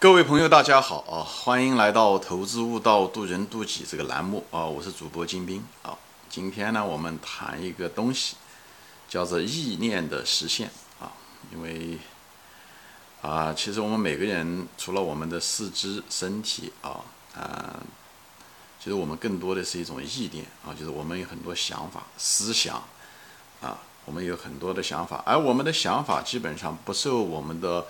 各位朋友，大家好啊！欢迎来到《投资悟道，渡人渡己》这个栏目啊！我是主播金兵啊。今天呢，我们谈一个东西，叫做意念的实现啊。因为啊，其实我们每个人除了我们的四肢、身体啊，啊，其实我们更多的是一种意念啊，就是我们有很多想法、思想啊，我们有很多的想法，而我们的想法基本上不受我们的。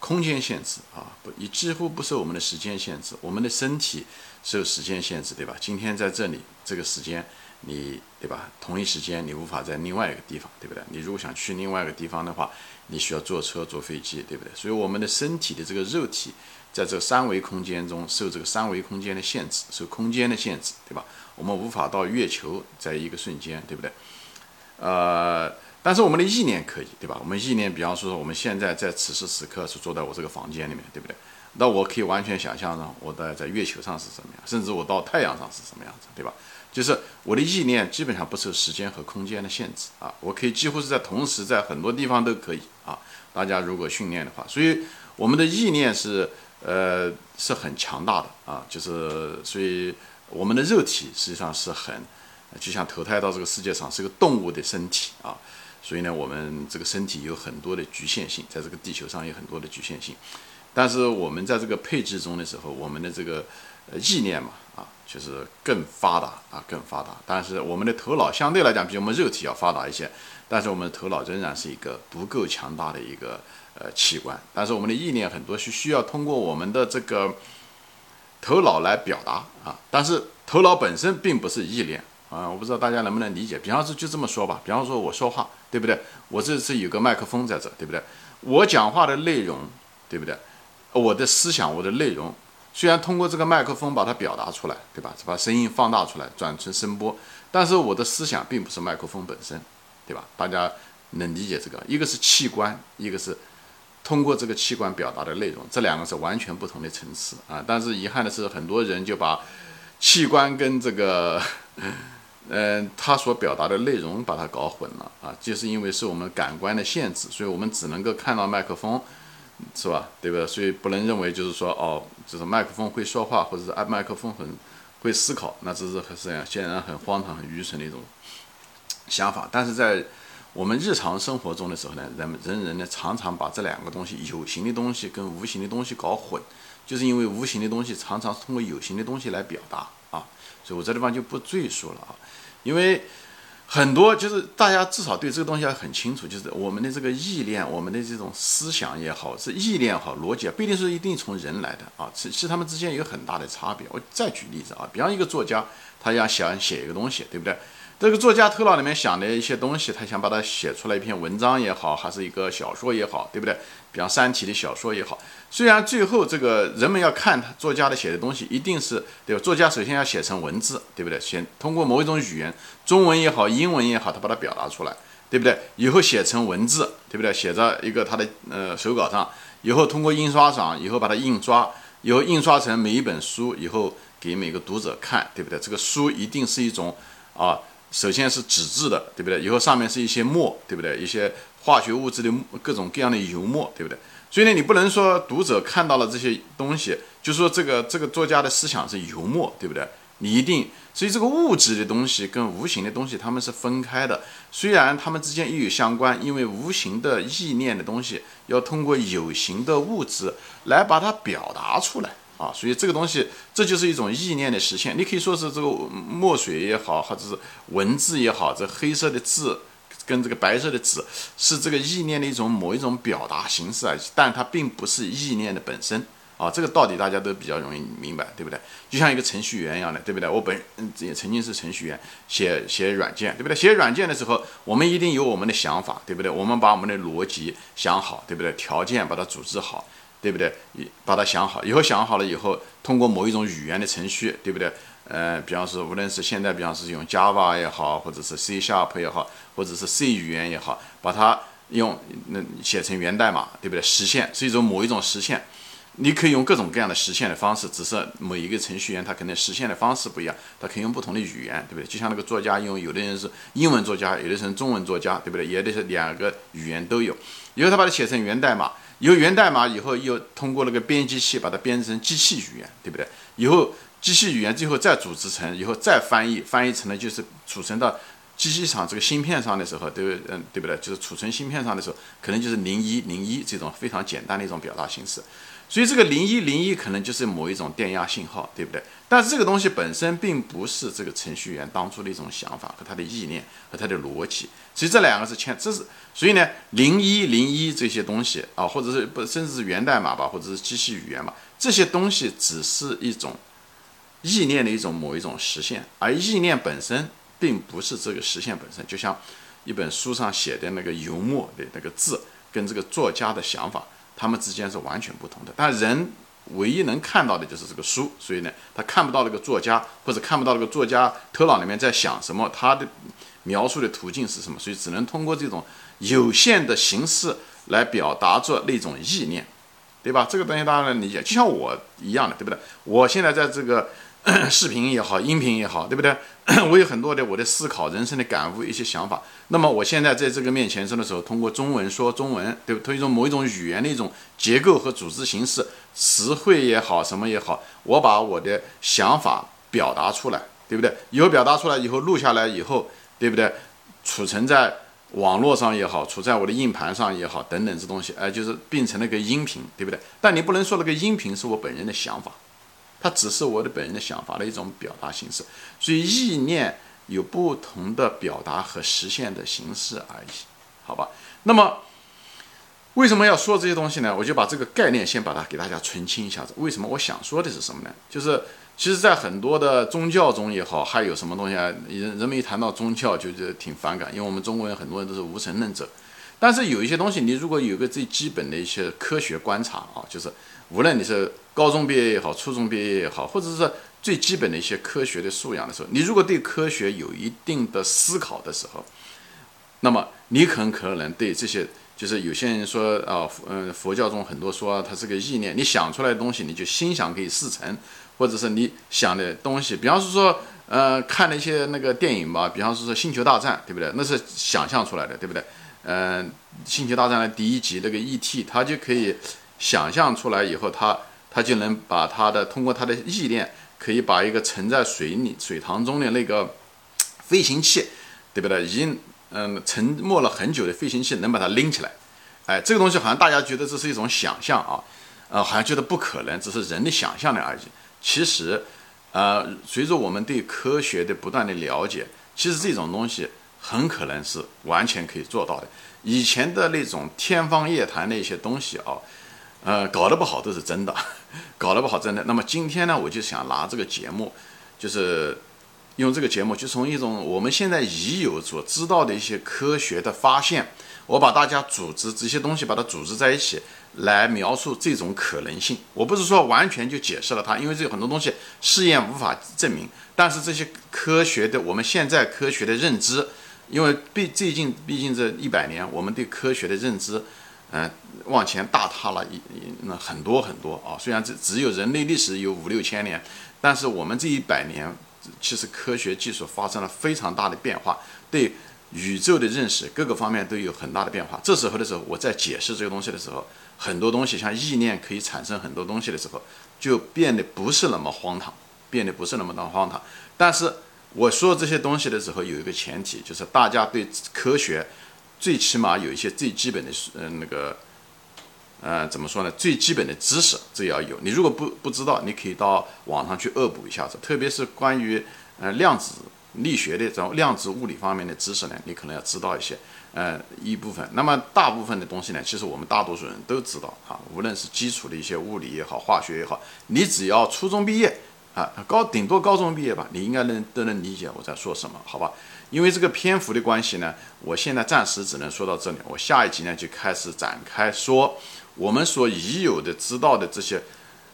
空间限制啊，不，你几乎不受我们的时间限制。我们的身体受时间限制，对吧？今天在这里，这个时间，你对吧？同一时间，你无法在另外一个地方，对不对？你如果想去另外一个地方的话，你需要坐车、坐飞机，对不对？所以，我们的身体的这个肉体，在这三维空间中受这个三维空间的限制，受空间的限制，对吧？我们无法到月球，在一个瞬间，对不对？呃。但是我们的意念可以，对吧？我们意念，比方说，我们现在在此时此刻是坐在我这个房间里面，对不对？那我可以完全想象呢，我在在月球上是什么样，甚至我到太阳上是什么样子，对吧？就是我的意念基本上不受时间和空间的限制啊，我可以几乎是在同时在很多地方都可以啊。大家如果训练的话，所以我们的意念是呃是很强大的啊，就是所以我们的肉体实际上是很就像投胎到这个世界上是个动物的身体啊。所以呢，我们这个身体有很多的局限性，在这个地球上有很多的局限性。但是我们在这个配置中的时候，我们的这个意念嘛，啊，就是更发达啊，更发达。但是我们的头脑相对来讲比我们肉体要发达一些，但是我们的头脑仍然是一个不够强大的一个呃器官。但是我们的意念很多是需要通过我们的这个头脑来表达啊，但是头脑本身并不是意念。啊，我不知道大家能不能理解。比方说，就这么说吧。比方说，我说话，对不对？我这是有个麦克风在这，对不对？我讲话的内容，对不对？我的思想，我的内容，虽然通过这个麦克风把它表达出来，对吧？把声音放大出来，转成声波，但是我的思想并不是麦克风本身，对吧？大家能理解这个？一个是器官，一个是通过这个器官表达的内容，这两个是完全不同的层次啊。但是遗憾的是，很多人就把器官跟这个。嗯，他所表达的内容把它搞混了啊，就是因为是我们感官的限制，所以我们只能够看到麦克风，是吧？对吧？所以不能认为就是说哦，就是麦克风会说话，或者是按麦克风很会思考，那这是很显然很荒唐、很愚蠢的一种想法。但是在我们日常生活中的时候呢，人们人人呢常常把这两个东西，有形的东西跟无形的东西搞混，就是因为无形的东西常常通过有形的东西来表达啊，所以我这地方就不赘述了啊。因为很多就是大家至少对这个东西要很清楚，就是我们的这个意念，我们的这种思想也好，是意念好，逻辑啊不一定是一定从人来的啊，是是他们之间有很大的差别。我再举例子啊，比方一个作家，他要想写一个东西，对不对？这个作家头脑里面想的一些东西，他想把它写出来一篇文章也好，还是一个小说也好，对不对？比方《三体》的小说也好，虽然最后这个人们要看他作家的写的东西，一定是对吧？作家首先要写成文字，对不对？先通过某一种语言，中文也好，英文也好，他把它表达出来，对不对？以后写成文字，对不对？写在一个他的呃手稿上，以后通过印刷厂，以后把它印刷，以后印刷成每一本书，以后给每个读者看，对不对？这个书一定是一种啊。首先是纸质的，对不对？以后上面是一些墨，对不对？一些化学物质的各种各样的油墨，对不对？所以呢，你不能说读者看到了这些东西，就说这个这个作家的思想是油墨，对不对？你一定，所以这个物质的东西跟无形的东西它们是分开的，虽然它们之间又有相关，因为无形的意念的东西要通过有形的物质来把它表达出来。啊，所以这个东西，这就是一种意念的实现。你可以说是这个墨水也好，或者是文字也好，这黑色的字跟这个白色的纸，是这个意念的一种某一种表达形式啊，但它并不是意念的本身啊。这个道理大家都比较容易明白，对不对？就像一个程序员一样的，对不对？我本也曾经是程序员，写写软件，对不对？写软件的时候，我们一定有我们的想法，对不对？我们把我们的逻辑想好，对不对？条件把它组织好。对不对？你把它想好，以后想好了以后，通过某一种语言的程序，对不对？呃，比方说，无论是现在，比方是用 Java 也好，或者是 C Sharp 也好，或者是 C 语言也好，把它用那写成源代码，对不对？实现是一种某一种实现。你可以用各种各样的实现的方式，只是每一个程序员他可能实现的方式不一样，他可以用不同的语言，对不对？就像那个作家用，有的人是英文作家，有的是中文作家，对不对？也得是两个语言都有。以后他把它写成源代码。由源代码以后又通过那个编辑器把它编成机器语言，对不对？以后机器语言最后再组织成，以后再翻译，翻译成了就是储存到机器厂这个芯片上的时候，对不嗯对不对？就是储存芯片上的时候，可能就是零一零一这种非常简单的一种表达形式。所以这个零一零一可能就是某一种电压信号，对不对？但是这个东西本身并不是这个程序员当初的一种想法和他的意念和他的逻辑。其实这两个是牵，这是所以呢，零一零一这些东西啊，或者是不甚至是源代码吧，或者是机器语言吧，这些东西只是一种意念的一种某一种实现，而意念本身并不是这个实现本身。就像一本书上写的那个油墨的那个字，跟这个作家的想法。他们之间是完全不同的，但人唯一能看到的就是这个书，所以呢，他看不到那个作家，或者看不到那个作家头脑里面在想什么，他的描述的途径是什么，所以只能通过这种有限的形式来表达着那种意念，对吧？这个东西大家能理解，就像我一样的，对不对？我现在在这个。视频也好，音频也好，对不对？我有很多的我的思考、人生的感悟、一些想法。那么我现在在这个面前说的时候，通过中文说中文，对不？通过一种某一种语言的一种结构和组织形式，词汇也好，什么也好，我把我的想法表达出来，对不对？以后表达出来以后，录下来以后，对不对？储存在网络上也好，储在我的硬盘上也好，等等这东西，哎，就是变成了个音频，对不对？但你不能说那个音频是我本人的想法。它只是我的本人的想法的一种表达形式，所以意念有不同的表达和实现的形式而已，好吧？那么为什么要说这些东西呢？我就把这个概念先把它给大家澄清一下子。为什么我想说的是什么呢？就是其实，在很多的宗教中也好，还有什么东西啊？人人们一谈到宗教就觉得挺反感，因为我们中国人很多人都是无神论者。但是有一些东西，你如果有个最基本的一些科学观察啊，就是无论你是高中毕业也好，初中毕业也好，或者是最基本的一些科学的素养的时候，你如果对科学有一定的思考的时候，那么你很可能对这些，就是有些人说啊，嗯，佛教中很多说它是个意念，你想出来的东西，你就心想可以事成，或者是你想的东西，比方说，呃，看了一些那个电影吧，比方说说星球大战，对不对？那是想象出来的，对不对？嗯，星球大战的第一集那个 E.T. 他就可以想象出来以后，他他就能把他的通过他的意念，可以把一个沉在水里水塘中的那个飞行器，对不对？已经嗯沉没了很久的飞行器，能把它拎起来。哎，这个东西好像大家觉得这是一种想象啊，呃，好像觉得不可能，只是人的想象的而已。其实，呃，随着我们对科学的不断的了解，其实这种东西。很可能是完全可以做到的。以前的那种天方夜谭的一些东西啊，呃，搞得不好都是真的，搞得不好真的。那么今天呢，我就想拿这个节目，就是用这个节目，就从一种我们现在已有所知道的一些科学的发现，我把大家组织这些东西，把它组织在一起，来描述这种可能性。我不是说完全就解释了它，因为这有很多东西试验无法证明。但是这些科学的，我们现在科学的认知。因为毕最近毕竟这一百年，我们对科学的认知，嗯，往前大踏了一那很多很多啊。虽然这只有人类历史有五六千年，但是我们这一百年，其实科学技术发生了非常大的变化，对宇宙的认识各个方面都有很大的变化。这时候的时候，我在解释这个东西的时候，很多东西像意念可以产生很多东西的时候，就变得不是那么荒唐，变得不是那么的荒唐，但是。我说这些东西的时候，有一个前提，就是大家对科学最起码有一些最基本的，嗯，那个，呃，怎么说呢？最基本的知识这要有。你如果不不知道，你可以到网上去恶补一下子。特别是关于呃量子力学的这种量子物理方面的知识呢，你可能要知道一些，呃，一部分。那么大部分的东西呢，其实我们大多数人都知道啊，无论是基础的一些物理也好，化学也好，你只要初中毕业。啊，高顶多高中毕业吧，你应该能都能理解我在说什么，好吧？因为这个篇幅的关系呢，我现在暂时只能说到这里。我下一集呢就开始展开说我们所已有的知道的这些，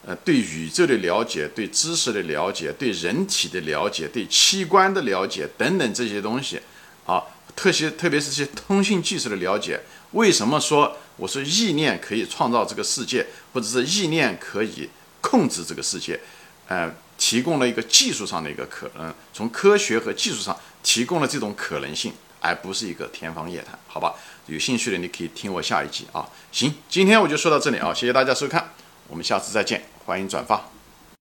呃，对宇宙的了解、对知识的了解、对人体的了解、对器官的了解等等这些东西，啊，特些特别是些通信技术的了解。为什么说我说意念可以创造这个世界，或者是意念可以控制这个世界？呃。提供了一个技术上的一个可能，从科学和技术上提供了这种可能性，而不是一个天方夜谭，好吧？有兴趣的你可以听我下一集啊。行，今天我就说到这里啊，谢谢大家收看，我们下次再见，欢迎转发。